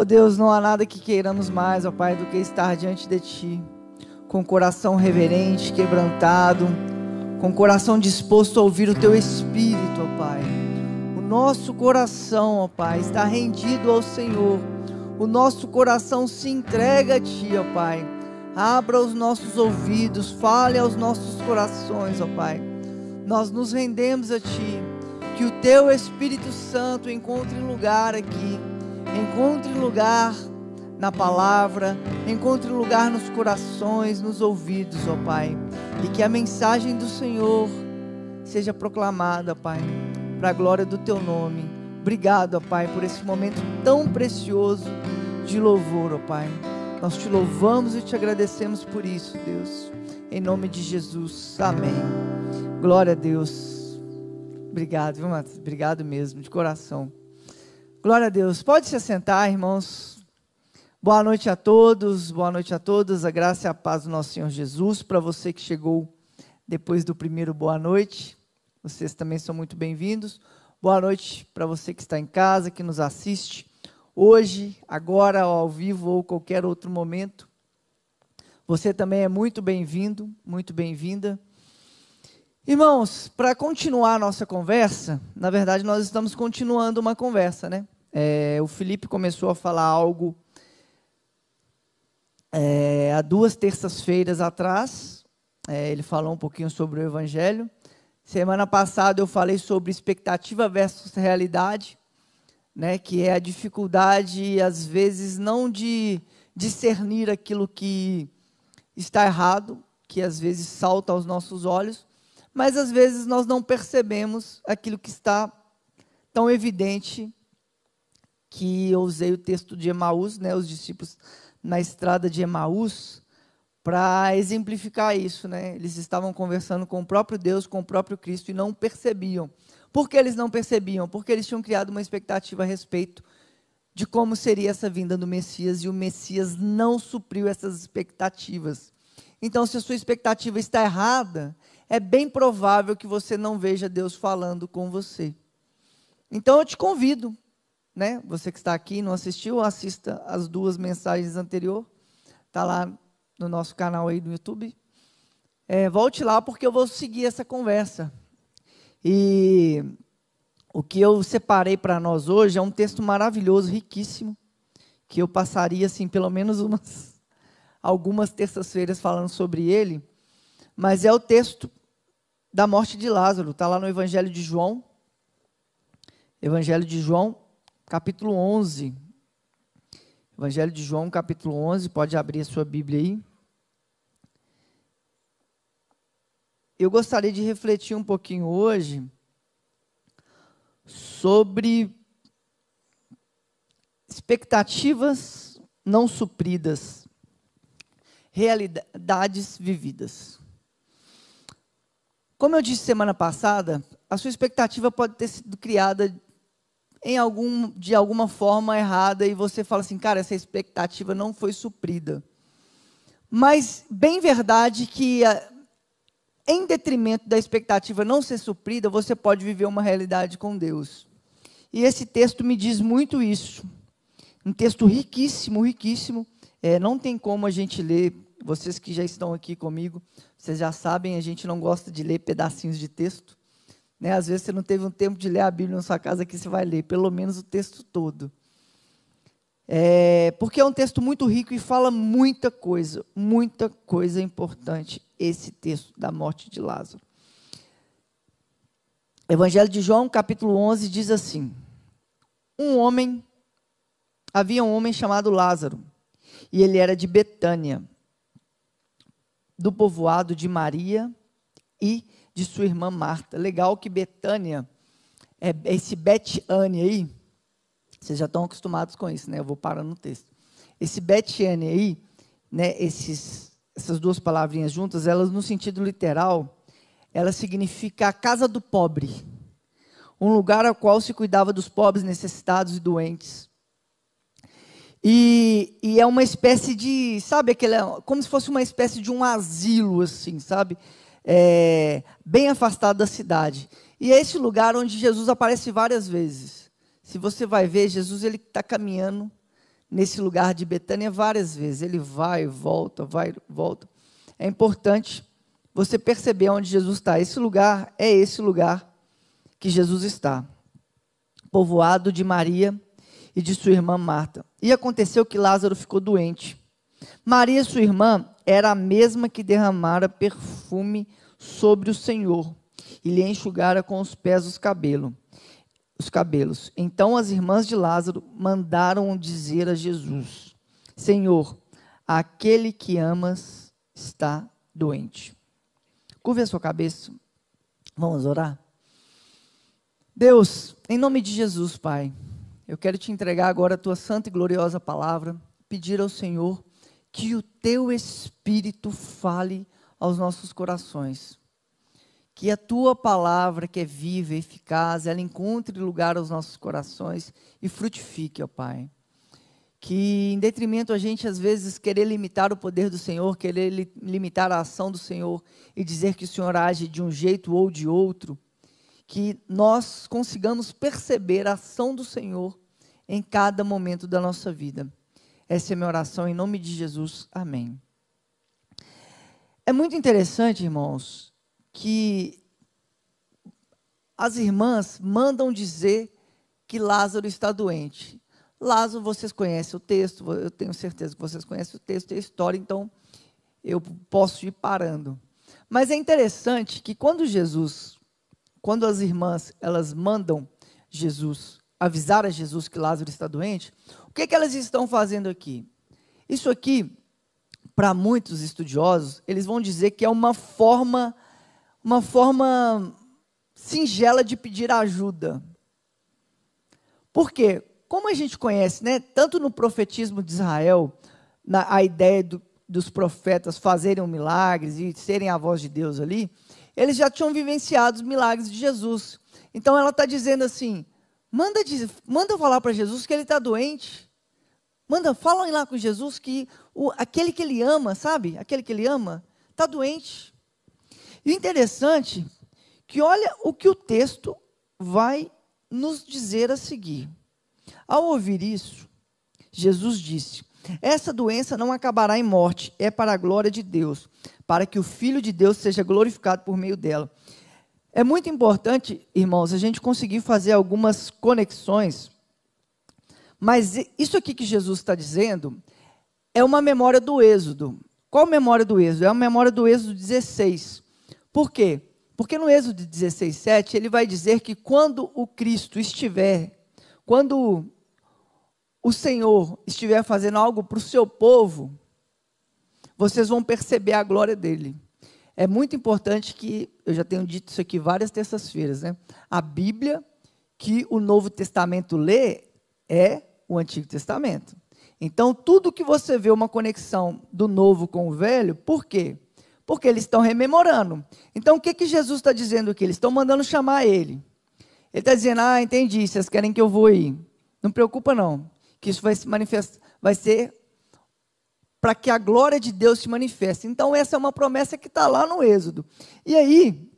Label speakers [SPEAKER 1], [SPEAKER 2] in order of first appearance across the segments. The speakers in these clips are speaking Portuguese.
[SPEAKER 1] Oh Deus, não há nada que queiramos mais, ó Pai, do que estar diante de Ti, com o coração reverente, quebrantado, com o coração disposto a ouvir o Teu Espírito, ó Pai. O nosso coração, ó Pai, está rendido ao Senhor. O nosso coração se entrega a Ti, ó Pai. Abra os nossos ouvidos, fale aos nossos corações, ó Pai. Nós nos rendemos a Ti. Que o Teu Espírito Santo encontre lugar aqui Encontre lugar na palavra, encontre lugar nos corações, nos ouvidos, ó Pai. E que a mensagem do Senhor seja proclamada, Pai, para a glória do Teu nome. Obrigado, ó Pai, por esse momento tão precioso de louvor, ó Pai. Nós te louvamos e te agradecemos por isso, Deus. Em nome de Jesus. Amém. Glória a Deus. Obrigado, viu, Matheus? Obrigado mesmo, de coração. Glória a Deus. Pode se assentar, irmãos. Boa noite a todos, boa noite a todas. A graça e a paz do nosso Senhor Jesus. Para você que chegou depois do primeiro boa noite, vocês também são muito bem-vindos. Boa noite para você que está em casa, que nos assiste hoje, agora, ao vivo ou qualquer outro momento. Você também é muito bem-vindo, muito bem-vinda. Irmãos, para continuar a nossa conversa, na verdade nós estamos continuando uma conversa, né? É, o Felipe começou a falar algo é, há duas terças-feiras atrás. É, ele falou um pouquinho sobre o Evangelho. Semana passada eu falei sobre expectativa versus realidade, né? Que é a dificuldade, às vezes, não de discernir aquilo que está errado, que às vezes salta aos nossos olhos, mas às vezes nós não percebemos aquilo que está tão evidente que eu usei o texto de Emaús, né, os discípulos na estrada de Emaús, para exemplificar isso, né? Eles estavam conversando com o próprio Deus, com o próprio Cristo e não percebiam. Por que eles não percebiam? Porque eles tinham criado uma expectativa a respeito de como seria essa vinda do Messias e o Messias não supriu essas expectativas. Então, se a sua expectativa está errada, é bem provável que você não veja Deus falando com você. Então eu te convido, né? Você que está aqui e não assistiu, assista as duas mensagens anteriores. Está lá no nosso canal aí do YouTube. É, volte lá porque eu vou seguir essa conversa. E o que eu separei para nós hoje é um texto maravilhoso, riquíssimo, que eu passaria assim pelo menos umas algumas terças-feiras falando sobre ele, mas é o texto da morte de Lázaro. Está lá no Evangelho de João. Evangelho de João, capítulo 11. Evangelho de João, capítulo 11. Pode abrir a sua Bíblia aí. Eu gostaria de refletir um pouquinho hoje sobre expectativas não supridas, realidades vividas. Como eu disse semana passada, a sua expectativa pode ter sido criada em algum, de alguma forma errada e você fala assim, cara, essa expectativa não foi suprida. Mas bem verdade que em detrimento da expectativa não ser suprida, você pode viver uma realidade com Deus. E esse texto me diz muito isso. Um texto riquíssimo, riquíssimo. É, não tem como a gente ler vocês que já estão aqui comigo, vocês já sabem, a gente não gosta de ler pedacinhos de texto. Né? Às vezes você não teve um tempo de ler a Bíblia na sua casa, aqui você vai ler pelo menos o texto todo. É, porque é um texto muito rico e fala muita coisa, muita coisa importante, esse texto da morte de Lázaro. Evangelho de João, capítulo 11, diz assim: Um homem, havia um homem chamado Lázaro, e ele era de Betânia, do povoado de Maria e de sua irmã Marta. Legal que Betânia, é, esse Betiane aí, vocês já estão acostumados com isso, né? Eu vou parar no texto. Esse Betiane aí, né, esses, essas duas palavrinhas juntas, elas no sentido literal, ela significa a casa do pobre. Um lugar ao qual se cuidava dos pobres, necessitados e doentes. E, e, é uma espécie de, sabe, aquela, como se fosse uma espécie de um asilo, assim, sabe? É, bem afastado da cidade. E é esse lugar onde Jesus aparece várias vezes. Se você vai ver, Jesus ele está caminhando nesse lugar de Betânia várias vezes. Ele vai, volta, vai, volta. É importante você perceber onde Jesus está. Esse lugar é esse lugar que Jesus está. Povoado de Maria e de sua irmã Marta. E aconteceu que Lázaro ficou doente. Maria, sua irmã, era a mesma que derramara perfume sobre o Senhor e lhe enxugara com os pés os cabelos. Os cabelos. Então as irmãs de Lázaro mandaram dizer a Jesus: Senhor, aquele que amas está doente. Curve a sua cabeça. Vamos orar? Deus, em nome de Jesus, Pai, eu quero te entregar agora a tua santa e gloriosa palavra, pedir ao Senhor que o teu Espírito fale aos nossos corações. Que a tua palavra, que é viva e eficaz, ela encontre lugar aos nossos corações e frutifique, ó Pai. Que, em detrimento a gente, às vezes, querer limitar o poder do Senhor, querer li limitar a ação do Senhor e dizer que o Senhor age de um jeito ou de outro, que nós consigamos perceber a ação do Senhor em cada momento da nossa vida. Essa é minha oração em nome de Jesus. Amém. É muito interessante, irmãos, que as irmãs mandam dizer que Lázaro está doente. Lázaro, vocês conhecem o texto, eu tenho certeza que vocês conhecem o texto e a história, então eu posso ir parando. Mas é interessante que quando Jesus quando as irmãs elas mandam Jesus avisar a Jesus que Lázaro está doente, o que, que elas estão fazendo aqui? Isso aqui, para muitos estudiosos, eles vão dizer que é uma forma, uma forma singela de pedir ajuda. Por quê? Como a gente conhece, né, tanto no profetismo de Israel, na, a ideia do, dos profetas fazerem milagres e serem a voz de Deus ali, eles já tinham vivenciado os milagres de Jesus. Então ela está dizendo assim: manda, manda falar para Jesus que ele está doente. Manda, falam lá com Jesus que o, aquele que ele ama, sabe? Aquele que ele ama, está doente. E interessante que olha o que o texto vai nos dizer a seguir. Ao ouvir isso, Jesus disse: Essa doença não acabará em morte, é para a glória de Deus, para que o Filho de Deus seja glorificado por meio dela. É muito importante, irmãos, a gente conseguir fazer algumas conexões, mas isso aqui que Jesus está dizendo é uma memória do Êxodo. Qual memória do Êxodo? É a memória do Êxodo 16. Por quê? Porque no Êxodo 16, 7, ele vai dizer que quando o Cristo estiver, quando o Senhor estiver fazendo algo para o seu povo, vocês vão perceber a glória dele. É muito importante que, eu já tenho dito isso aqui várias terças-feiras, né? A Bíblia que o Novo Testamento lê é o Antigo Testamento. Então, tudo que você vê uma conexão do novo com o velho, por quê? Porque eles estão rememorando. Então, o que, que Jesus está dizendo aqui? Eles estão mandando chamar ele. Ele está dizendo, ah, entendi, vocês querem que eu vou ir. Não preocupa não, que isso vai se manifestar, vai ser para que a glória de Deus se manifeste. Então, essa é uma promessa que está lá no Êxodo. E aí,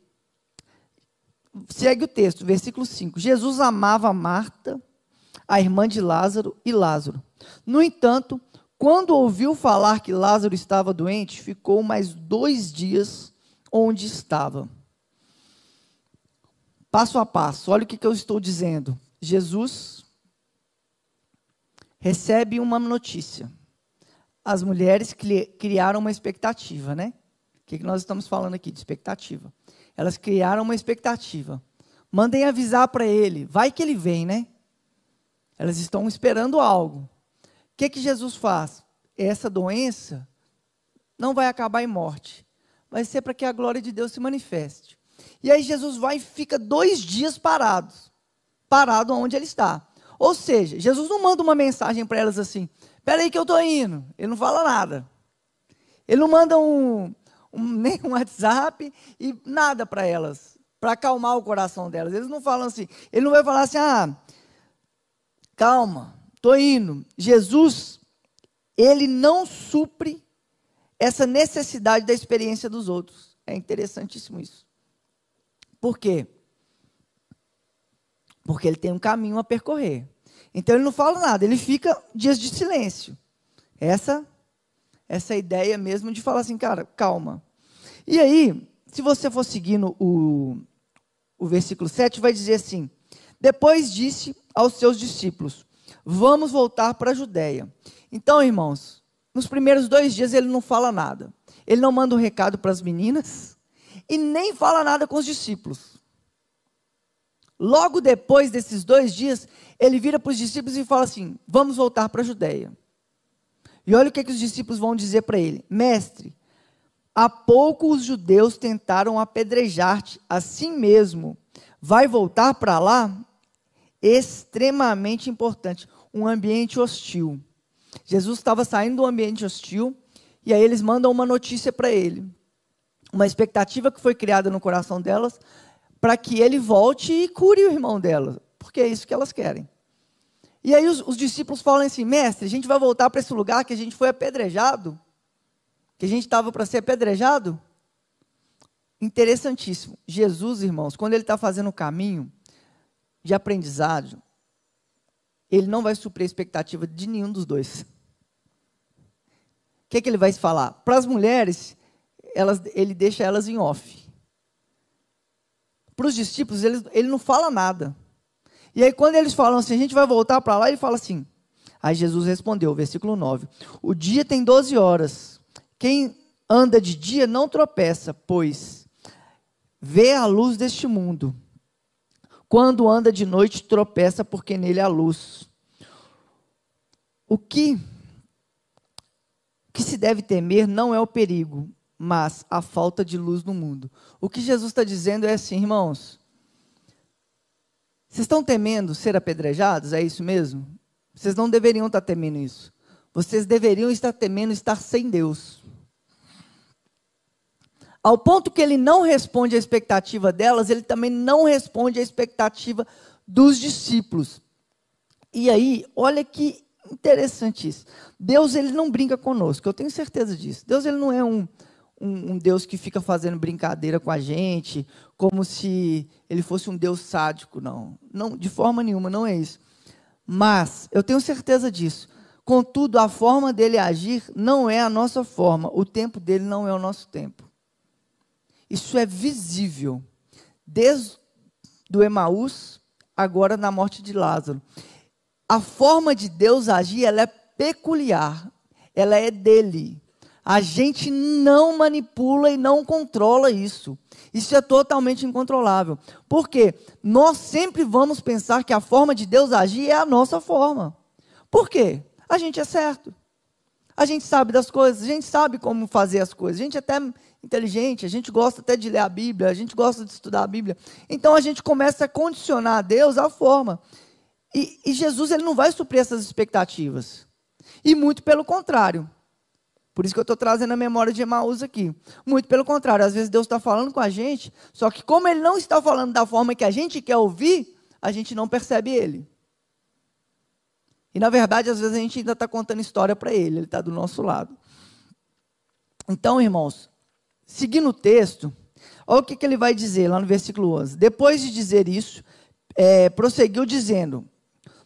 [SPEAKER 1] segue o texto, versículo 5. Jesus amava Marta, a irmã de Lázaro, e Lázaro. No entanto, quando ouviu falar que Lázaro estava doente, ficou mais dois dias onde estava. Passo a passo, olha o que, que eu estou dizendo. Jesus recebe uma notícia as mulheres criaram uma expectativa, né? O que nós estamos falando aqui de expectativa? Elas criaram uma expectativa. Mandem avisar para ele, vai que ele vem, né? Elas estão esperando algo. O que, que Jesus faz? Essa doença não vai acabar em morte, vai ser para que a glória de Deus se manifeste. E aí Jesus vai e fica dois dias parados, parado onde ele está. Ou seja, Jesus não manda uma mensagem para elas assim: Espera aí que eu estou indo. Ele não fala nada. Ele não manda um, um nem um WhatsApp e nada para elas, para acalmar o coração delas. Eles não falam assim. Ele não vai falar assim, ah, calma, estou indo. Jesus, ele não supre essa necessidade da experiência dos outros. É interessantíssimo isso. Por quê? Porque ele tem um caminho a percorrer. Então ele não fala nada, ele fica dias de silêncio. Essa essa ideia mesmo de falar assim, cara, calma. E aí, se você for seguindo o, o versículo 7, vai dizer assim: Depois disse aos seus discípulos: Vamos voltar para a Judéia. Então, irmãos, nos primeiros dois dias ele não fala nada. Ele não manda um recado para as meninas e nem fala nada com os discípulos. Logo depois desses dois dias, ele vira para os discípulos e fala assim: Vamos voltar para a Judéia. E olha o que, que os discípulos vão dizer para ele: Mestre, há pouco os judeus tentaram apedrejar-te, assim mesmo, vai voltar para lá? Extremamente importante, um ambiente hostil. Jesus estava saindo do ambiente hostil e aí eles mandam uma notícia para ele. Uma expectativa que foi criada no coração delas para que ele volte e cure o irmão delas, porque é isso que elas querem. E aí os, os discípulos falam assim: mestre, a gente vai voltar para esse lugar que a gente foi apedrejado, que a gente estava para ser apedrejado. Interessantíssimo. Jesus, irmãos, quando ele está fazendo o caminho de aprendizado, ele não vai suprir a expectativa de nenhum dos dois. O que, é que ele vai falar? Para as mulheres, elas, ele deixa elas em off. Para os discípulos, ele, ele não fala nada. E aí, quando eles falam assim, a gente vai voltar para lá, ele fala assim. Aí Jesus respondeu, versículo 9: O dia tem 12 horas. Quem anda de dia não tropeça, pois vê a luz deste mundo. Quando anda de noite, tropeça, porque nele há luz. O que, que se deve temer não é o perigo, mas a falta de luz no mundo. O que Jesus está dizendo é assim, irmãos. Vocês estão temendo ser apedrejados? É isso mesmo? Vocês não deveriam estar temendo isso. Vocês deveriam estar temendo estar sem Deus. Ao ponto que ele não responde à expectativa delas, ele também não responde à expectativa dos discípulos. E aí, olha que interessante isso. Deus ele não brinca conosco, eu tenho certeza disso. Deus ele não é um, um, um, Deus que fica fazendo brincadeira com a gente, como se ele fosse um Deus sádico, não. não. De forma nenhuma, não é isso. Mas, eu tenho certeza disso. Contudo, a forma dele agir não é a nossa forma, o tempo dele não é o nosso tempo. Isso é visível. Desde do Emaús, agora na morte de Lázaro. A forma de Deus agir, ela é peculiar. Ela é dele. A gente não manipula e não controla isso. Isso é totalmente incontrolável. Por quê? Nós sempre vamos pensar que a forma de Deus agir é a nossa forma. Por quê? A gente é certo. A gente sabe das coisas, a gente sabe como fazer as coisas. A gente é até inteligente, a gente gosta até de ler a Bíblia, a gente gosta de estudar a Bíblia. Então a gente começa a condicionar a Deus à forma. E, e Jesus ele não vai suprir essas expectativas. E muito pelo contrário. Por isso que eu estou trazendo a memória de Emaús aqui. Muito pelo contrário, às vezes Deus está falando com a gente, só que como Ele não está falando da forma que a gente quer ouvir, a gente não percebe Ele. E na verdade, às vezes a gente ainda está contando história para Ele, Ele está do nosso lado. Então, irmãos, seguindo o texto, olha o que, que ele vai dizer lá no versículo 11. Depois de dizer isso, é, prosseguiu dizendo: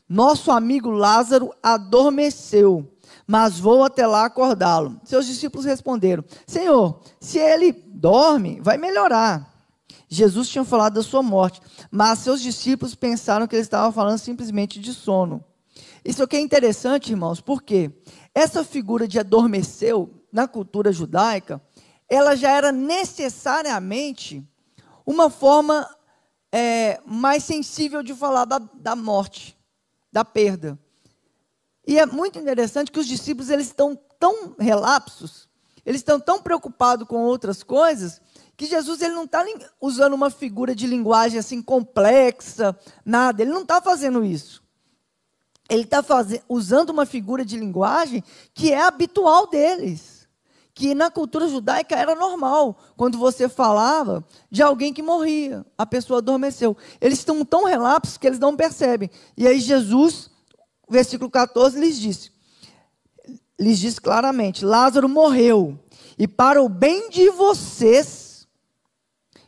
[SPEAKER 1] Nosso amigo Lázaro adormeceu mas vou até lá acordá-lo. Seus discípulos responderam: Senhor, se ele dorme, vai melhorar. Jesus tinha falado da sua morte, mas seus discípulos pensaram que ele estava falando simplesmente de sono. Isso aqui é interessante, irmãos, porque essa figura de adormeceu na cultura judaica, ela já era necessariamente uma forma é, mais sensível de falar da, da morte, da perda. E é muito interessante que os discípulos eles estão tão relapsos, eles estão tão preocupados com outras coisas, que Jesus ele não está usando uma figura de linguagem assim complexa, nada. Ele não está fazendo isso. Ele está usando uma figura de linguagem que é habitual deles, que na cultura judaica era normal. Quando você falava de alguém que morria, a pessoa adormeceu. Eles estão tão relapsos que eles não percebem. E aí Jesus versículo 14 lhes disse, lhes diz claramente: Lázaro morreu, e para o bem de vocês,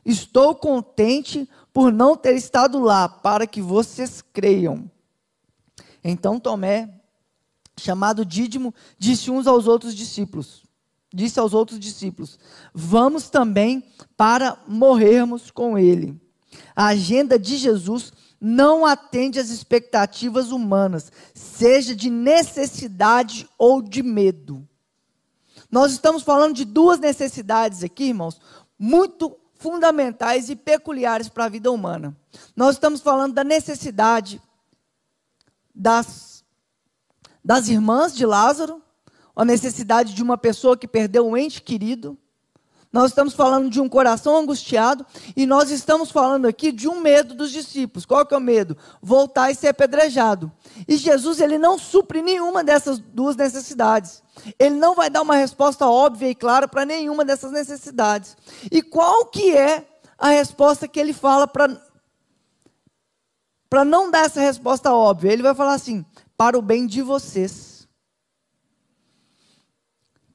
[SPEAKER 1] estou contente por não ter estado lá, para que vocês creiam. Então Tomé, chamado Dídimo, disse uns aos outros discípulos: Disse aos outros discípulos: Vamos também para morrermos com ele. A agenda de Jesus não atende às expectativas humanas, seja de necessidade ou de medo. Nós estamos falando de duas necessidades aqui, irmãos, muito fundamentais e peculiares para a vida humana. Nós estamos falando da necessidade das, das irmãs de Lázaro, a necessidade de uma pessoa que perdeu um ente querido, nós estamos falando de um coração angustiado e nós estamos falando aqui de um medo dos discípulos. Qual que é o medo? Voltar e ser apedrejado. E Jesus ele não supre nenhuma dessas duas necessidades. Ele não vai dar uma resposta óbvia e clara para nenhuma dessas necessidades. E qual que é a resposta que ele fala para para não dar essa resposta óbvia? Ele vai falar assim: para o bem de vocês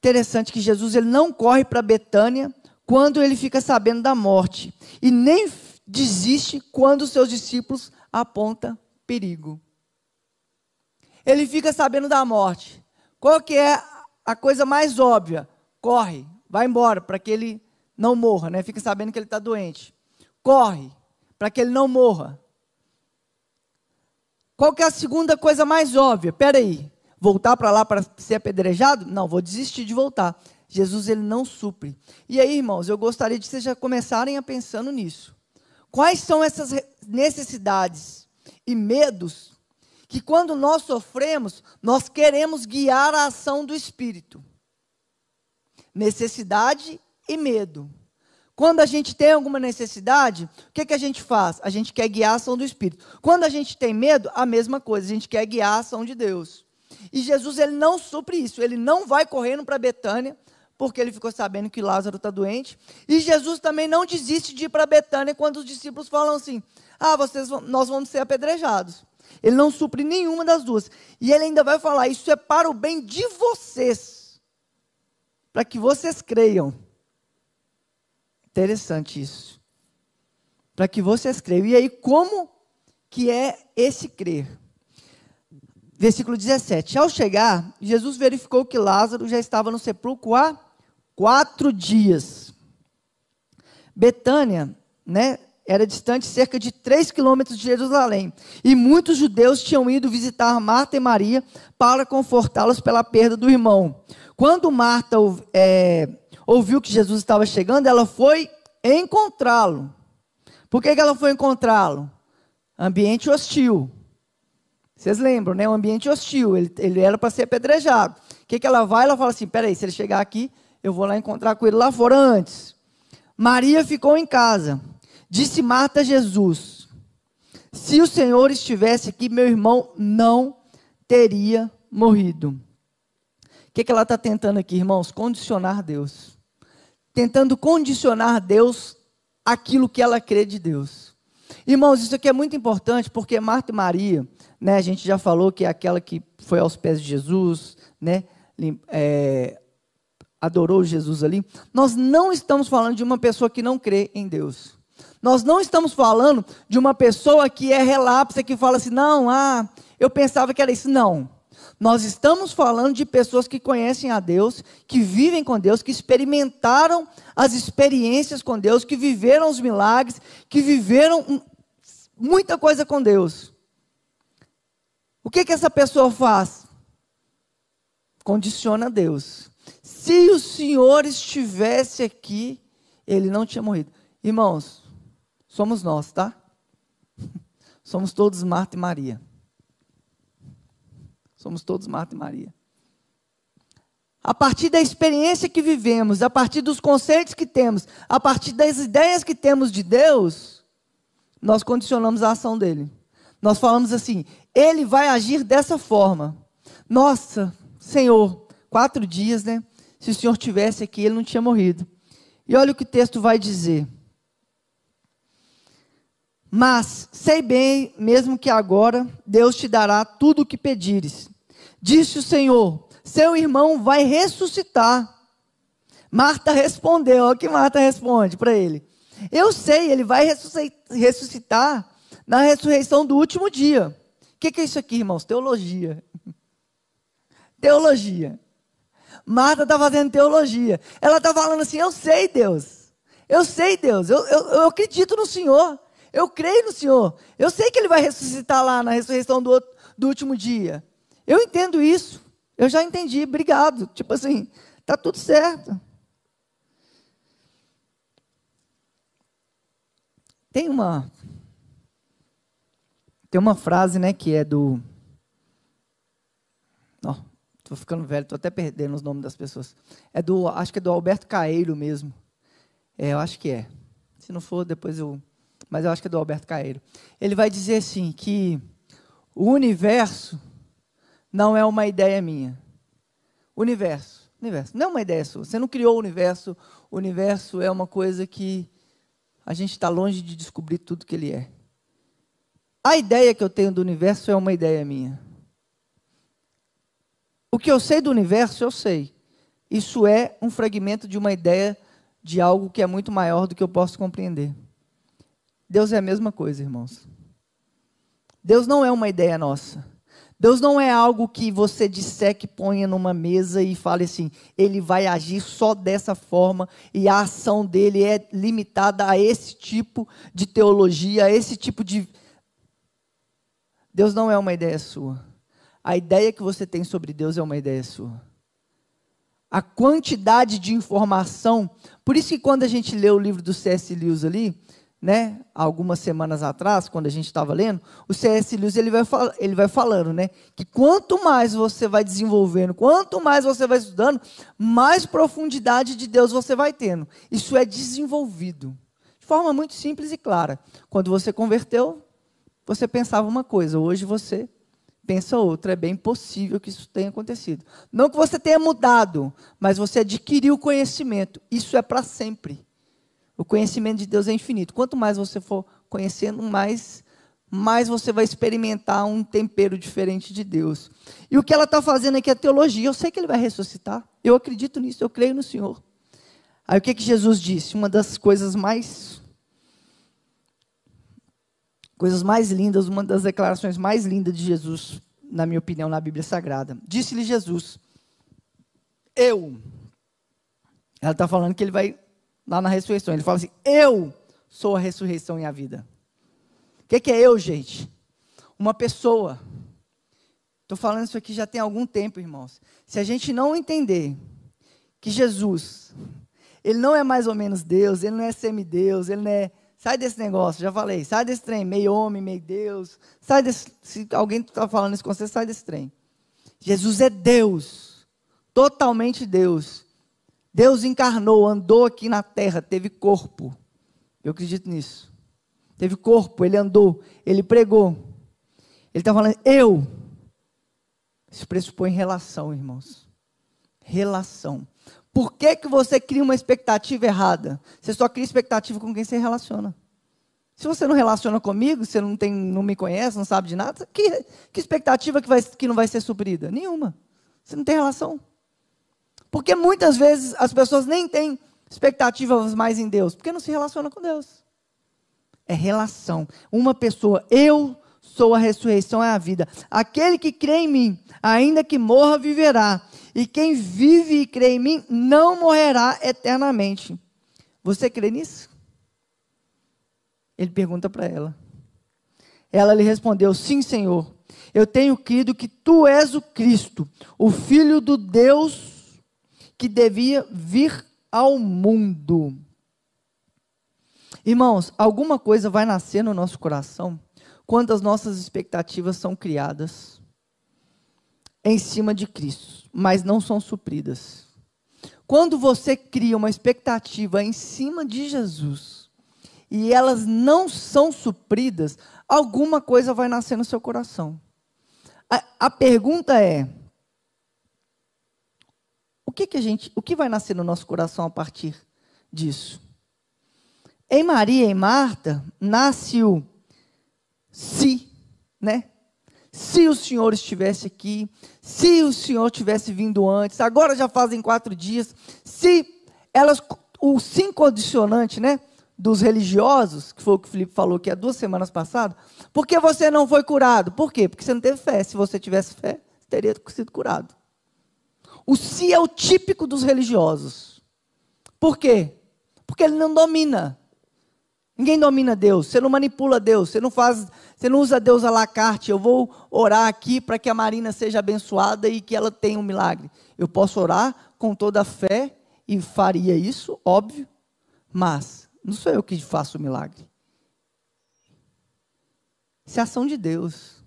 [SPEAKER 1] Interessante que Jesus ele não corre para Betânia quando ele fica sabendo da morte e nem desiste quando seus discípulos apontam perigo. Ele fica sabendo da morte. Qual que é a coisa mais óbvia? Corre, vai embora para que ele não morra, né? Fica sabendo que ele está doente. Corre para que ele não morra. Qual que é a segunda coisa mais óbvia? Espera aí voltar para lá para ser apedrejado? Não, vou desistir de voltar. Jesus ele não supre. E aí, irmãos, eu gostaria de vocês já começarem a pensando nisso. Quais são essas necessidades e medos que quando nós sofremos, nós queremos guiar a ação do espírito? Necessidade e medo. Quando a gente tem alguma necessidade, o que, que a gente faz? A gente quer guiar a ação do Espírito. Quando a gente tem medo, a mesma coisa, a gente quer guiar a ação de Deus. E Jesus ele não supre isso, ele não vai correndo para Betânia, porque ele ficou sabendo que Lázaro está doente. E Jesus também não desiste de ir para Betânia quando os discípulos falam assim: "Ah, vocês nós vamos ser apedrejados". Ele não supre nenhuma das duas. E ele ainda vai falar: "Isso é para o bem de vocês, para que vocês creiam". Interessante isso. Para que vocês creiam. E aí como que é esse crer? Versículo 17. Ao chegar, Jesus verificou que Lázaro já estava no sepulcro há quatro dias. Betânia, né, era distante cerca de três quilômetros de Jerusalém. E muitos judeus tinham ido visitar Marta e Maria para confortá-los pela perda do irmão. Quando Marta é, ouviu que Jesus estava chegando, ela foi encontrá-lo. Por que, que ela foi encontrá-lo? Ambiente hostil. Vocês lembram, né? Um ambiente hostil. Ele, ele era para ser apedrejado. O que, que ela vai? Ela fala assim: peraí, se ele chegar aqui, eu vou lá encontrar com ele lá fora antes. Maria ficou em casa. Disse Marta a Jesus: Se o Senhor estivesse aqui, meu irmão não teria morrido. O que, que ela está tentando aqui, irmãos? Condicionar Deus. Tentando condicionar Deus aquilo que ela crê de Deus. Irmãos, isso aqui é muito importante porque Marta e Maria, né, a gente já falou que é aquela que foi aos pés de Jesus, né, é, adorou Jesus ali. Nós não estamos falando de uma pessoa que não crê em Deus. Nós não estamos falando de uma pessoa que é relapsa, que fala assim, não, ah, eu pensava que era isso. Não. Nós estamos falando de pessoas que conhecem a Deus, que vivem com Deus, que experimentaram as experiências com Deus, que viveram os milagres, que viveram muita coisa com Deus. O que, que essa pessoa faz? Condiciona Deus. Se o Senhor estivesse aqui, ele não tinha morrido. Irmãos, somos nós, tá? Somos todos Marta e Maria. Somos todos Marta e Maria. A partir da experiência que vivemos, a partir dos conceitos que temos, a partir das ideias que temos de Deus, nós condicionamos a ação dele. Nós falamos assim: ele vai agir dessa forma. Nossa, Senhor, quatro dias, né? Se o Senhor tivesse aqui, ele não tinha morrido. E olha o que o texto vai dizer. Mas sei bem, mesmo que agora, Deus te dará tudo o que pedires. Disse o Senhor: Seu irmão vai ressuscitar. Marta respondeu: Olha o que Marta responde para ele: Eu sei, ele vai ressuscitar na ressurreição do último dia. que, que é isso aqui, irmãos? Teologia. Teologia. Marta está fazendo teologia. Ela está falando assim: Eu sei, Deus. Eu sei, Deus. Eu, eu, eu, acredito no Senhor. Eu creio no Senhor. Eu sei que Ele vai ressuscitar lá na ressurreição do, outro, do último dia. Eu entendo isso. Eu já entendi. Obrigado. Tipo assim, está tudo certo. Tem uma tem uma frase, né, que é do Ó, oh, tô ficando velho, tô até perdendo os nomes das pessoas. É do, acho que é do Alberto Caeiro mesmo. É, eu acho que é. Se não for, depois eu, mas eu acho que é do Alberto Caeiro. Ele vai dizer assim que o universo não é uma ideia minha. Universo, universo, não é uma ideia sua. Você não criou o universo. O universo é uma coisa que a gente está longe de descobrir tudo que ele é. A ideia que eu tenho do universo é uma ideia minha. O que eu sei do universo, eu sei. Isso é um fragmento de uma ideia de algo que é muito maior do que eu posso compreender. Deus é a mesma coisa, irmãos. Deus não é uma ideia nossa. Deus não é algo que você disser que ponha numa mesa e fale assim, ele vai agir só dessa forma e a ação dele é limitada a esse tipo de teologia, a esse tipo de. Deus não é uma ideia sua. A ideia que você tem sobre Deus é uma ideia sua. A quantidade de informação. Por isso que quando a gente lê o livro do C.S. Lewis ali, né, algumas semanas atrás, quando a gente estava lendo, o C.S. Lewis ele vai, ele vai falando né, que quanto mais você vai desenvolvendo, quanto mais você vai estudando, mais profundidade de Deus você vai tendo. Isso é desenvolvido. De forma muito simples e clara. Quando você converteu, você pensava uma coisa, hoje você pensa outra. É bem possível que isso tenha acontecido. Não que você tenha mudado, mas você adquiriu conhecimento. Isso é para sempre. O conhecimento de Deus é infinito. Quanto mais você for conhecendo, mais, mais você vai experimentar um tempero diferente de Deus. E o que ela está fazendo aqui é teologia. Eu sei que ele vai ressuscitar. Eu acredito nisso, eu creio no Senhor. Aí o que, que Jesus disse? Uma das coisas mais. Coisas mais lindas, uma das declarações mais lindas de Jesus, na minha opinião, na Bíblia Sagrada. Disse-lhe Jesus: Eu. Ela está falando que ele vai lá na ressurreição. Ele fala assim: Eu sou a ressurreição e a vida. O que, que é eu, gente? Uma pessoa. Estou falando isso aqui já tem algum tempo, irmãos. Se a gente não entender que Jesus, ele não é mais ou menos Deus, ele não é semideus, ele não é. Sai desse negócio, já falei, sai desse trem, meio homem, meio Deus. Sai desse. Se alguém está falando isso com você, sai desse trem. Jesus é Deus, totalmente Deus. Deus encarnou, andou aqui na terra, teve corpo. Eu acredito nisso. Teve corpo, ele andou, ele pregou. Ele está falando, eu. Isso pressupõe relação, irmãos. Relação. Por que, que você cria uma expectativa errada? Você só cria expectativa com quem você relaciona. Se você não relaciona comigo, você não, tem, não me conhece, não sabe de nada, que, que expectativa que, vai, que não vai ser suprida? Nenhuma. Você não tem relação. Porque muitas vezes as pessoas nem têm expectativas mais em Deus, porque não se relacionam com Deus. É relação. Uma pessoa, eu sou a ressurreição e a vida. Aquele que crê em mim, ainda que morra, viverá. E quem vive e crê em mim não morrerá eternamente. Você crê nisso? Ele pergunta para ela. Ela lhe respondeu: Sim, Senhor. Eu tenho crido que tu és o Cristo, o Filho do Deus que devia vir ao mundo. Irmãos, alguma coisa vai nascer no nosso coração quando as nossas expectativas são criadas em cima de Cristo, mas não são supridas. Quando você cria uma expectativa em cima de Jesus e elas não são supridas, alguma coisa vai nascer no seu coração. A, a pergunta é: que, que a gente, o que vai nascer no nosso coração a partir disso? Em Maria e Marta nasce o se, né? Se o Senhor estivesse aqui, se o Senhor tivesse vindo antes, agora já fazem quatro dias, se elas, o sim condicionante, né? dos religiosos, que foi o que o Felipe falou que há duas semanas passadas, por que você não foi curado? Por quê? Porque você não teve fé. Se você tivesse fé, teria sido curado. O si é o típico dos religiosos. Por quê? Porque ele não domina. Ninguém domina Deus, você não manipula Deus, você não faz, você não usa Deus à la carte. Eu vou orar aqui para que a Marina seja abençoada e que ela tenha um milagre. Eu posso orar com toda a fé e faria isso, óbvio, mas não sou eu que faço o milagre. Isso é ação de Deus.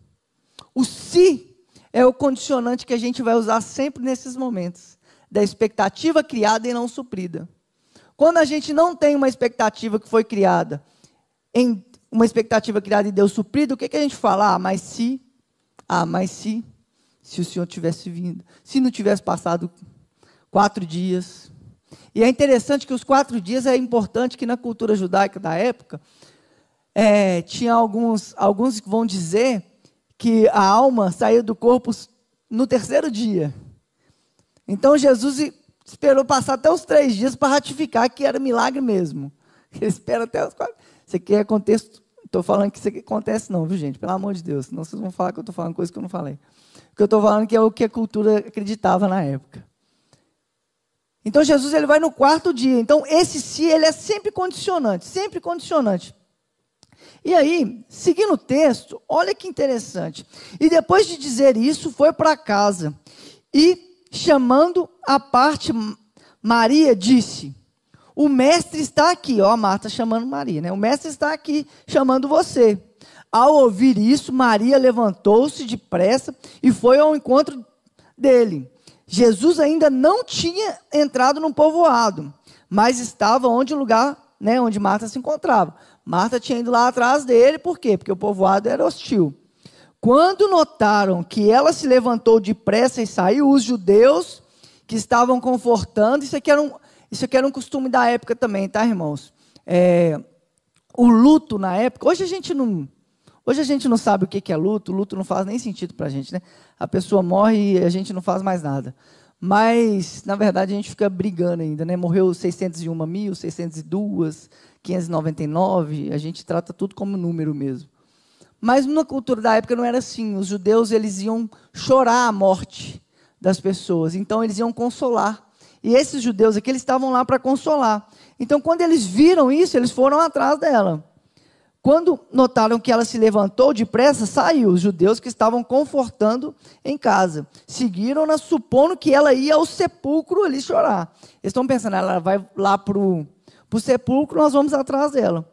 [SPEAKER 1] O se é o condicionante que a gente vai usar sempre nesses momentos da expectativa criada e não suprida. Quando a gente não tem uma expectativa que foi criada, em uma expectativa criada e Deus suprida, o que, que a gente fala? Ah, mas se, ah, mas se, se o Senhor tivesse vindo, se não tivesse passado quatro dias, e é interessante que os quatro dias é importante que na cultura judaica da época, é, tinha alguns, alguns que vão dizer que a alma saiu do corpo no terceiro dia. Então Jesus esperou passar até os três dias para ratificar que era milagre mesmo. Ele espera até os quatro. Você quer contexto? Estou falando que isso acontece, não, viu, gente? Pelo amor de Deus. Senão vocês vão falar que eu estou falando coisa que eu não falei. O que eu estou falando que é o que a cultura acreditava na época. Então Jesus ele vai no quarto dia. Então esse se ele é sempre condicionante, sempre condicionante. E aí, seguindo o texto, olha que interessante. E depois de dizer isso, foi para casa. E chamando a parte Maria, disse: O mestre está aqui, ó, a Marta chamando Maria, né? O mestre está aqui chamando você. Ao ouvir isso, Maria levantou-se depressa e foi ao encontro dele. Jesus ainda não tinha entrado no povoado, mas estava onde o lugar, né, onde Marta se encontrava. Marta tinha ido lá atrás dele, por quê? Porque o povoado era hostil. Quando notaram que ela se levantou depressa e saiu, os judeus que estavam confortando, isso aqui era um, isso aqui era um costume da época também, tá, irmãos? É, o luto na época, hoje a gente não, Hoje a gente não sabe o que é luto, luto não faz nem sentido para a gente, né? A pessoa morre e a gente não faz mais nada. Mas, na verdade, a gente fica brigando ainda, né? Morreu 601 mil, 602, 599, a gente trata tudo como número mesmo. Mas na cultura da época não era assim. Os judeus eles iam chorar a morte das pessoas, então eles iam consolar. E esses judeus aqui eles estavam lá para consolar. Então, quando eles viram isso, eles foram atrás dela. Quando notaram que ela se levantou depressa, saiu. Os judeus que estavam confortando em casa seguiram-na, supondo que ela ia ao sepulcro ali chorar. Eles estão pensando, ela vai lá para o sepulcro, nós vamos atrás dela.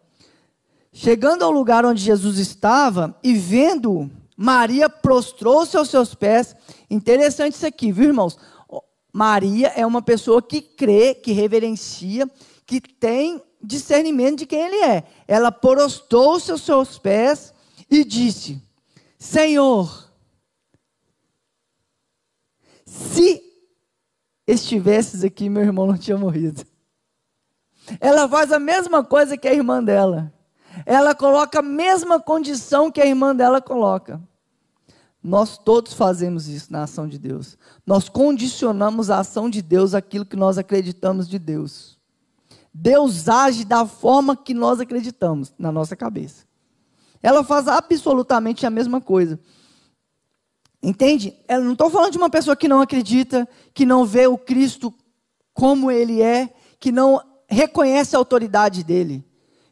[SPEAKER 1] Chegando ao lugar onde Jesus estava e vendo, Maria prostrou-se aos seus pés. Interessante isso aqui, viu, irmãos? Maria é uma pessoa que crê, que reverencia, que tem discernimento de quem ele é. Ela prostou-se aos seus pés e disse: Senhor, se estivesses aqui, meu irmão não tinha morrido. Ela faz a mesma coisa que a irmã dela. Ela coloca a mesma condição que a irmã dela coloca. Nós todos fazemos isso na ação de Deus. Nós condicionamos a ação de Deus aquilo que nós acreditamos de Deus. Deus age da forma que nós acreditamos na nossa cabeça. Ela faz absolutamente a mesma coisa. Entende? Eu não estou falando de uma pessoa que não acredita, que não vê o Cristo como ele é, que não reconhece a autoridade dele.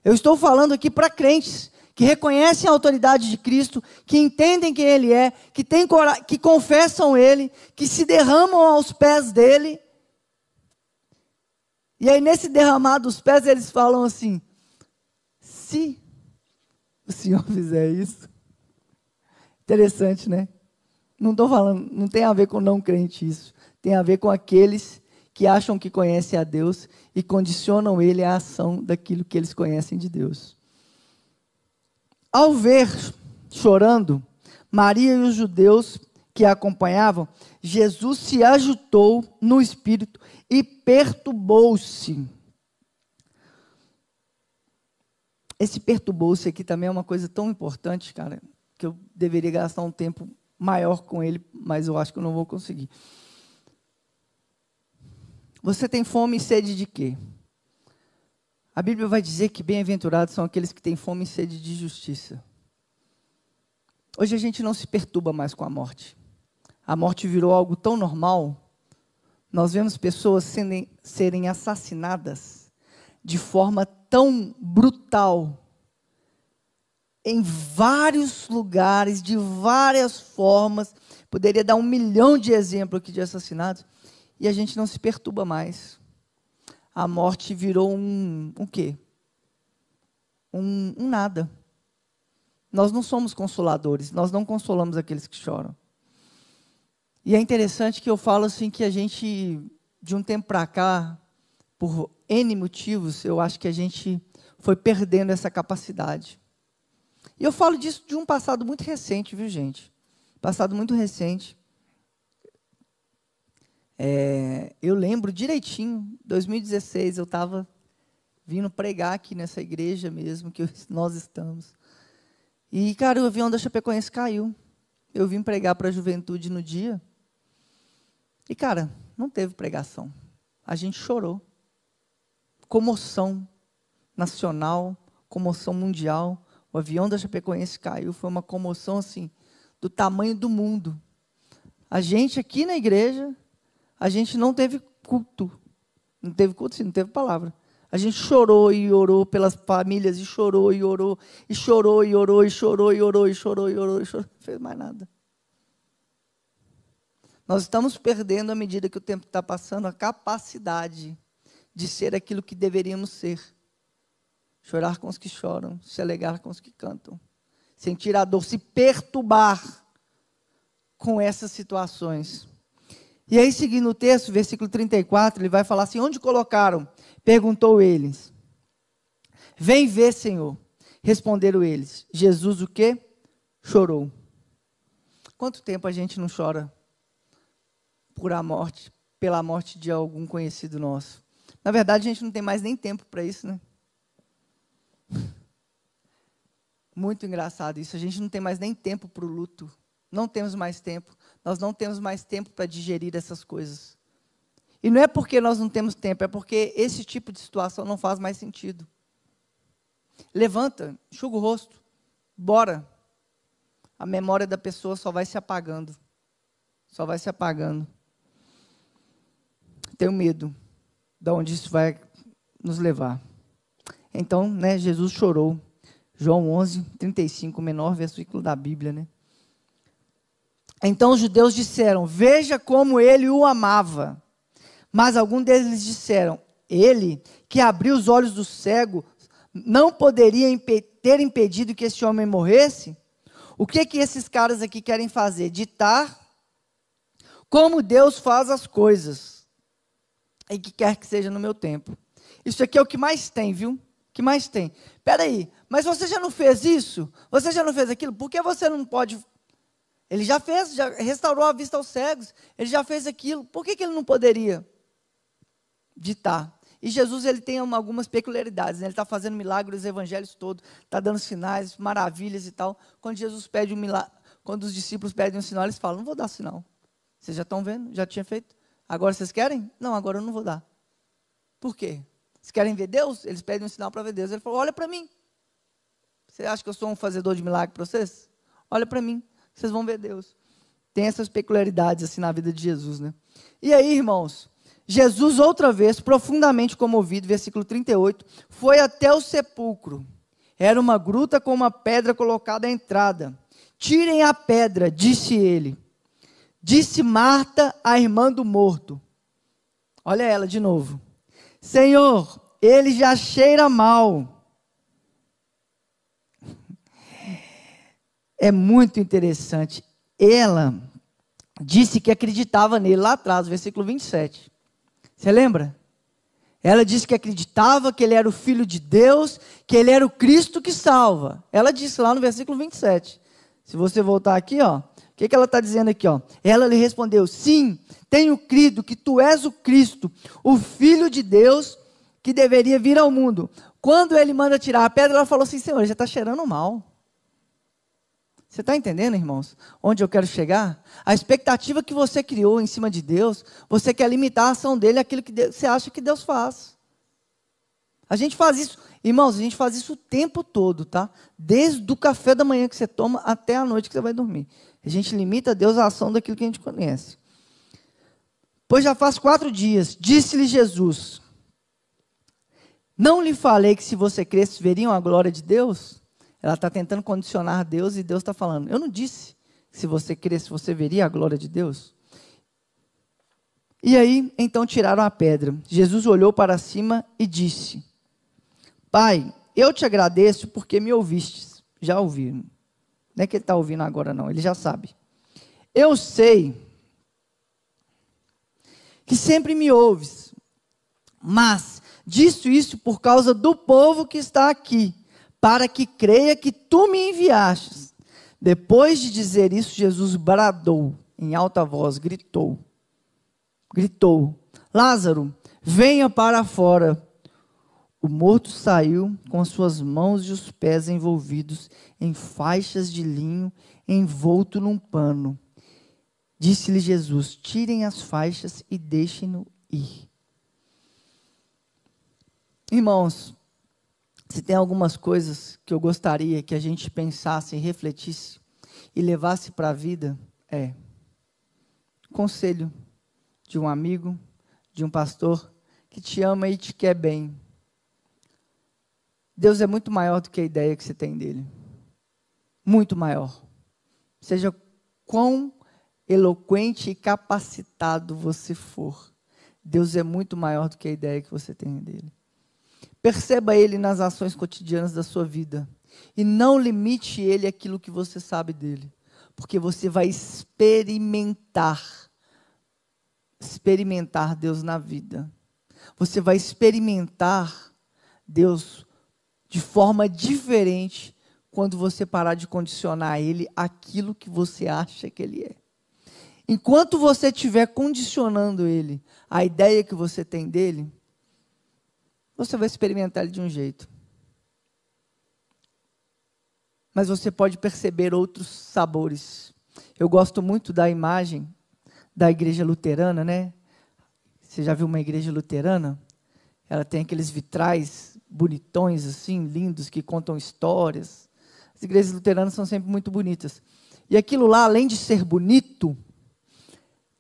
[SPEAKER 1] Eu estou falando aqui para crentes que reconhecem a autoridade de Cristo, que entendem quem ele é, que, tem, que confessam ele, que se derramam aos pés dele e aí, nesse derramar dos pés, eles falam assim: se o Senhor fizer isso. Interessante, né? Não estou falando, não tem a ver com não crente isso. Tem a ver com aqueles que acham que conhecem a Deus e condicionam ele à ação daquilo que eles conhecem de Deus. Ao ver chorando Maria e os judeus que a acompanhavam, Jesus se agitou no espírito e perturbou-se. Esse perturbou-se aqui também é uma coisa tão importante, cara, que eu deveria gastar um tempo maior com ele, mas eu acho que eu não vou conseguir. Você tem fome e sede de quê? A Bíblia vai dizer que bem-aventurados são aqueles que têm fome e sede de justiça. Hoje a gente não se perturba mais com a morte. A morte virou algo tão normal. Nós vemos pessoas sendo, serem assassinadas de forma tão brutal em vários lugares, de várias formas. Poderia dar um milhão de exemplos aqui de assassinatos. E a gente não se perturba mais. A morte virou um, um quê? Um, um nada. Nós não somos consoladores, nós não consolamos aqueles que choram. E é interessante que eu falo assim que a gente, de um tempo para cá, por N motivos, eu acho que a gente foi perdendo essa capacidade. E eu falo disso de um passado muito recente, viu, gente? Passado muito recente. É, eu lembro direitinho, 2016, eu estava vindo pregar aqui nessa igreja mesmo que nós estamos. E, cara, o avião da Chapecoense caiu. Eu vim pregar para a juventude no dia. E, cara, não teve pregação. A gente chorou. Comoção nacional, comoção mundial. O avião da Chapecoense caiu, foi uma comoção assim, do tamanho do mundo. A gente aqui na igreja, a gente não teve culto. Não teve culto, sim, não teve palavra. A gente chorou e orou pelas famílias, e chorou e orou, e chorou e orou, e chorou e orou, e chorou e orou, e chorou. Não fez mais nada. Nós estamos perdendo, à medida que o tempo está passando, a capacidade de ser aquilo que deveríamos ser. Chorar com os que choram, se alegrar com os que cantam. Sentir a dor, se perturbar com essas situações. E aí, seguindo o texto, versículo 34, ele vai falar assim: Onde colocaram? Perguntou eles. Vem ver, Senhor. Responderam eles. Jesus o quê? Chorou. Quanto tempo a gente não chora por a morte, pela morte de algum conhecido nosso? Na verdade, a gente não tem mais nem tempo para isso, né? Muito engraçado isso. A gente não tem mais nem tempo para o luto. Não temos mais tempo. Nós não temos mais tempo para digerir essas coisas. E não é porque nós não temos tempo, é porque esse tipo de situação não faz mais sentido. Levanta, enxuga o rosto, bora. A memória da pessoa só vai se apagando. Só vai se apagando. Tenho medo de onde isso vai nos levar. Então, né, Jesus chorou. João 11, 35, menor versículo da Bíblia, né? Então os judeus disseram: Veja como ele o amava. Mas alguns deles disseram: Ele que abriu os olhos do cego não poderia ter impedido que esse homem morresse? O que que esses caras aqui querem fazer? Ditar como Deus faz as coisas. E que quer que seja no meu tempo. Isso aqui é o que mais tem, viu? que mais tem? Espera aí, mas você já não fez isso? Você já não fez aquilo? Por que você não pode? Ele já fez, já restaurou a vista aos cegos. Ele já fez aquilo. Por que, que ele não poderia ditar? E Jesus ele tem algumas peculiaridades. Né? Ele está fazendo milagres, os evangelhos todos, está dando sinais, maravilhas e tal. Quando Jesus pede um milagre, quando os discípulos pedem um sinal, eles falam: Não vou dar sinal. Vocês já estão vendo? Já tinha feito? Agora vocês querem? Não, agora eu não vou dar. Por quê? Vocês querem ver Deus? Eles pedem um sinal para ver Deus. Ele falou: Olha para mim. Você acha que eu sou um fazedor de milagre para vocês? Olha para mim. Vocês vão ver Deus. Tem essas peculiaridades assim na vida de Jesus, né? E aí, irmãos, Jesus outra vez, profundamente comovido, versículo 38, foi até o sepulcro. Era uma gruta com uma pedra colocada à entrada. Tirem a pedra, disse ele. Disse Marta, a irmã do morto. Olha ela de novo. Senhor, ele já cheira mal. É muito interessante. Ela disse que acreditava nele lá atrás, versículo 27. Você lembra? Ela disse que acreditava que ele era o filho de Deus, que ele era o Cristo que salva. Ela disse lá no versículo 27. Se você voltar aqui, ó, o que, que ela está dizendo aqui? Ó? Ela lhe respondeu: Sim, tenho crido que tu és o Cristo, o Filho de Deus, que deveria vir ao mundo. Quando ele manda tirar a pedra, ela falou assim: Senhor, já está cheirando mal. Você está entendendo, irmãos? Onde eu quero chegar? A expectativa que você criou em cima de Deus, você quer limitar a ação dele àquilo que você acha que Deus faz. A gente faz isso, irmãos, a gente faz isso o tempo todo, tá? Desde o café da manhã que você toma até a noite que você vai dormir. A gente limita a Deus a ação daquilo que a gente conhece. Pois já faz quatro dias, disse-lhe Jesus: Não lhe falei que se você cresce, veriam a glória de Deus? Ela está tentando condicionar Deus e Deus está falando: Eu não disse que se você cresce, você veria a glória de Deus? E aí, então tiraram a pedra. Jesus olhou para cima e disse: Pai, eu te agradeço porque me ouvistes. Já ouviram. Não é que ele está ouvindo agora, não, ele já sabe. Eu sei que sempre me ouves, mas disse isso por causa do povo que está aqui, para que creia que tu me enviastes. Depois de dizer isso, Jesus bradou em alta voz, gritou gritou: Lázaro, venha para fora. O morto saiu com suas mãos e os pés envolvidos em faixas de linho, envolto num pano. Disse-lhe Jesus: Tirem as faixas e deixem-no ir. Irmãos, se tem algumas coisas que eu gostaria que a gente pensasse refletisse e levasse para a vida, é conselho de um amigo, de um pastor que te ama e te quer bem. Deus é muito maior do que a ideia que você tem dele. Muito maior. Seja quão eloquente e capacitado você for, Deus é muito maior do que a ideia que você tem dele. Perceba ele nas ações cotidianas da sua vida e não limite ele aquilo que você sabe dele, porque você vai experimentar experimentar Deus na vida. Você vai experimentar Deus de forma diferente quando você parar de condicionar Ele aquilo que você acha que Ele é. Enquanto você estiver condicionando Ele a ideia que você tem dele, você vai experimentar Ele de um jeito. Mas você pode perceber outros sabores. Eu gosto muito da imagem da igreja luterana, né? Você já viu uma igreja luterana? Ela tem aqueles vitrais bonitões, assim, lindos, que contam histórias. As igrejas luteranas são sempre muito bonitas. E aquilo lá, além de ser bonito,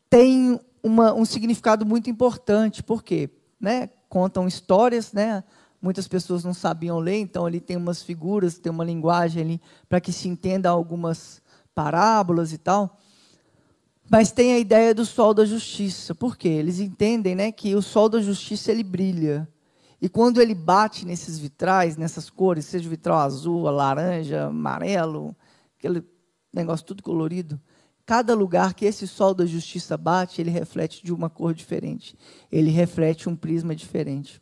[SPEAKER 1] tem uma, um significado muito importante. Por quê? Né? Contam histórias, né? Muitas pessoas não sabiam ler, então ali tem umas figuras, tem uma linguagem ali para que se entenda algumas parábolas e tal. Mas tem a ideia do sol da justiça. Por quê? Eles entendem né, que o sol da justiça ele brilha. E quando ele bate nesses vitrais, nessas cores, seja o vitral azul, laranja, amarelo, aquele negócio tudo colorido, cada lugar que esse sol da justiça bate, ele reflete de uma cor diferente. Ele reflete um prisma diferente.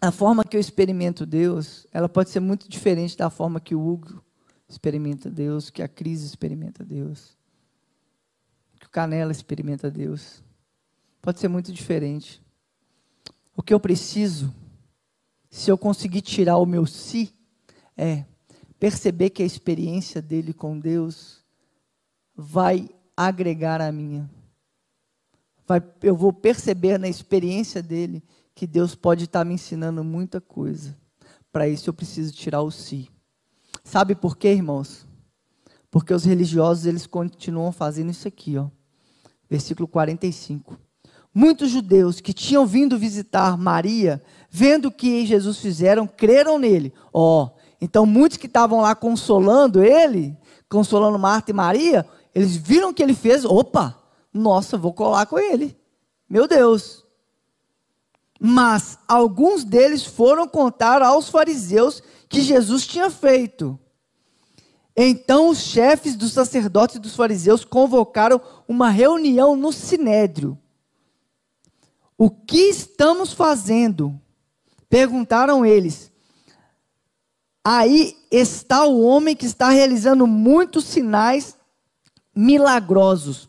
[SPEAKER 1] A forma que eu experimento Deus, ela pode ser muito diferente da forma que o Hugo experimenta Deus, que a Cris experimenta Deus que o Canela experimenta Deus. Pode ser muito diferente. O que eu preciso, se eu conseguir tirar o meu si, é perceber que a experiência dele com Deus vai agregar a minha. Vai, eu vou perceber na experiência dele que Deus pode estar me ensinando muita coisa. Para isso eu preciso tirar o si. Sabe por quê, irmãos? Porque os religiosos eles continuam fazendo isso aqui, ó versículo 45. Muitos judeus que tinham vindo visitar Maria, vendo o que Jesus fizeram, creram nele. Ó, então muitos que estavam lá consolando ele, consolando Marta e Maria, eles viram o que ele fez, opa, nossa, vou colar com ele. Meu Deus. Mas alguns deles foram contar aos fariseus que Jesus tinha feito. Então os chefes dos sacerdotes e dos fariseus convocaram uma reunião no sinédrio. O que estamos fazendo? Perguntaram eles. Aí está o homem que está realizando muitos sinais milagrosos.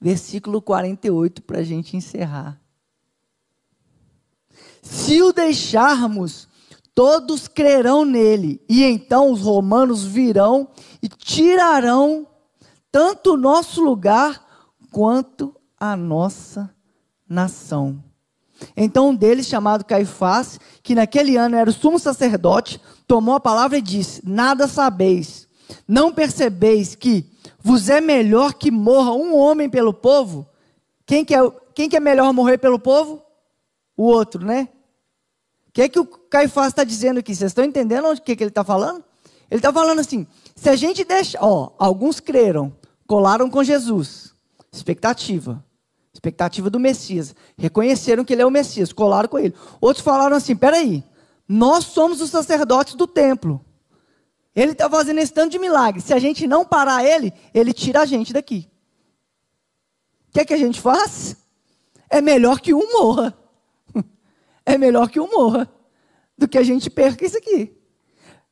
[SPEAKER 1] Versículo 48 para a gente encerrar. Se o deixarmos todos crerão nele, e então os romanos virão e tirarão tanto o nosso lugar quanto a nossa nação. Então um deles, chamado Caifás, que naquele ano era o sumo sacerdote, tomou a palavra e disse: Nada sabeis, não percebeis que vos é melhor que morra um homem pelo povo? Quem que é, quem que é melhor morrer pelo povo? O outro, né? O que é que o Caifás está dizendo aqui? Vocês estão entendendo o que, que ele está falando? Ele está falando assim: se a gente deixa. Ó, alguns creram, colaram com Jesus. Expectativa. Expectativa do Messias. Reconheceram que ele é o Messias, colaram com ele. Outros falaram assim: peraí, nós somos os sacerdotes do templo. Ele está fazendo esse tanto de milagre. Se a gente não parar ele, ele tira a gente daqui. O que é que a gente faz? É melhor que um morra. É melhor que um morra do que a gente perca isso aqui.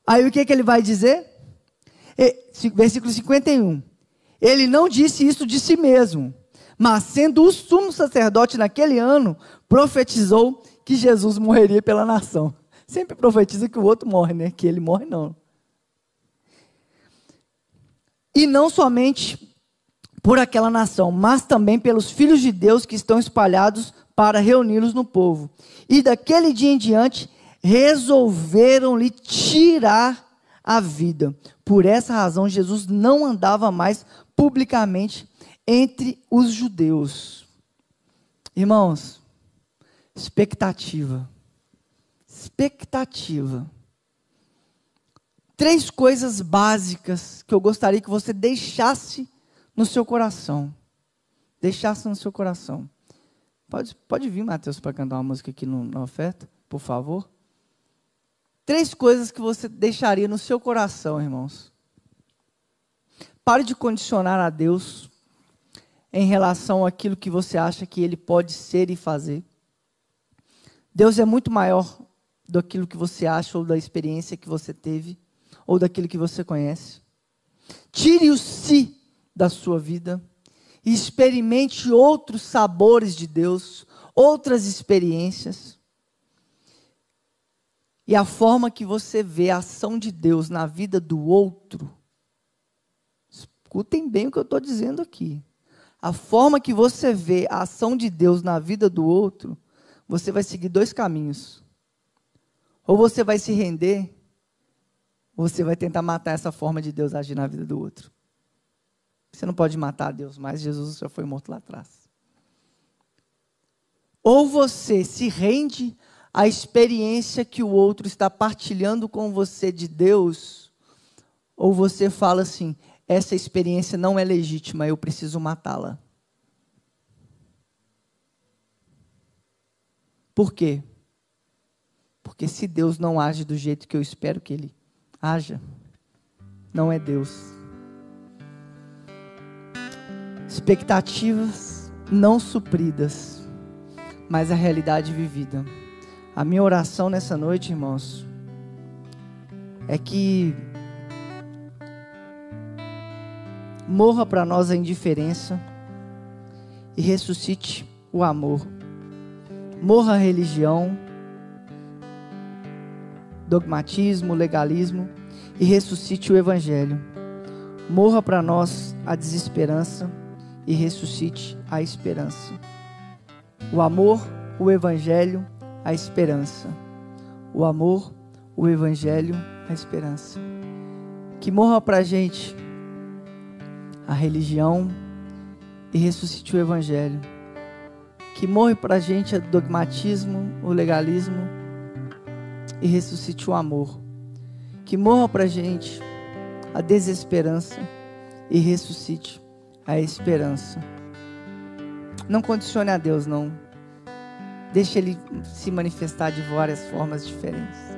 [SPEAKER 1] Aí o que, é que ele vai dizer? Versículo 51. Ele não disse isso de si mesmo, mas sendo o sumo sacerdote naquele ano, profetizou que Jesus morreria pela nação. Sempre profetiza que o outro morre, né? Que ele morre não. E não somente por aquela nação, mas também pelos filhos de Deus que estão espalhados para reuni-los no povo. E daquele dia em diante resolveram lhe tirar a vida. Por essa razão, Jesus não andava mais publicamente entre os judeus. Irmãos, expectativa. Expectativa três coisas básicas que eu gostaria que você deixasse no seu coração. Deixasse no seu coração. Pode, pode vir, Mateus, para cantar uma música aqui no, na oferta, por favor. Três coisas que você deixaria no seu coração, irmãos. Pare de condicionar a Deus em relação àquilo que você acha que Ele pode ser e fazer. Deus é muito maior do que você acha ou da experiência que você teve ou daquilo que você conhece. Tire o si da sua vida e experimente outros sabores de Deus, outras experiências. E a forma que você vê a ação de Deus na vida do outro, escutem bem o que eu estou dizendo aqui. A forma que você vê a ação de Deus na vida do outro, você vai seguir dois caminhos. Ou você vai se render você vai tentar matar essa forma de Deus agir na vida do outro. Você não pode matar Deus, mas Jesus já foi morto lá atrás. Ou você se rende à experiência que o outro está partilhando com você de Deus, ou você fala assim: essa experiência não é legítima, eu preciso matá-la. Por quê? Porque se Deus não age do jeito que eu espero que Ele haja. Não é Deus. Expectativas não supridas, mas a realidade vivida. A minha oração nessa noite, irmãos, é que morra para nós a indiferença e ressuscite o amor. Morra a religião dogmatismo, legalismo e ressuscite o Evangelho. Morra para nós a desesperança e ressuscite a esperança. O amor, o Evangelho, a esperança. O amor, o Evangelho, a esperança. Que morra para a gente a religião e ressuscite o Evangelho. Que morre para a gente o dogmatismo, o legalismo e ressuscite o amor. Que morra para a gente a desesperança e ressuscite a esperança. Não condicione a Deus, não. Deixe Ele se manifestar de várias formas diferentes.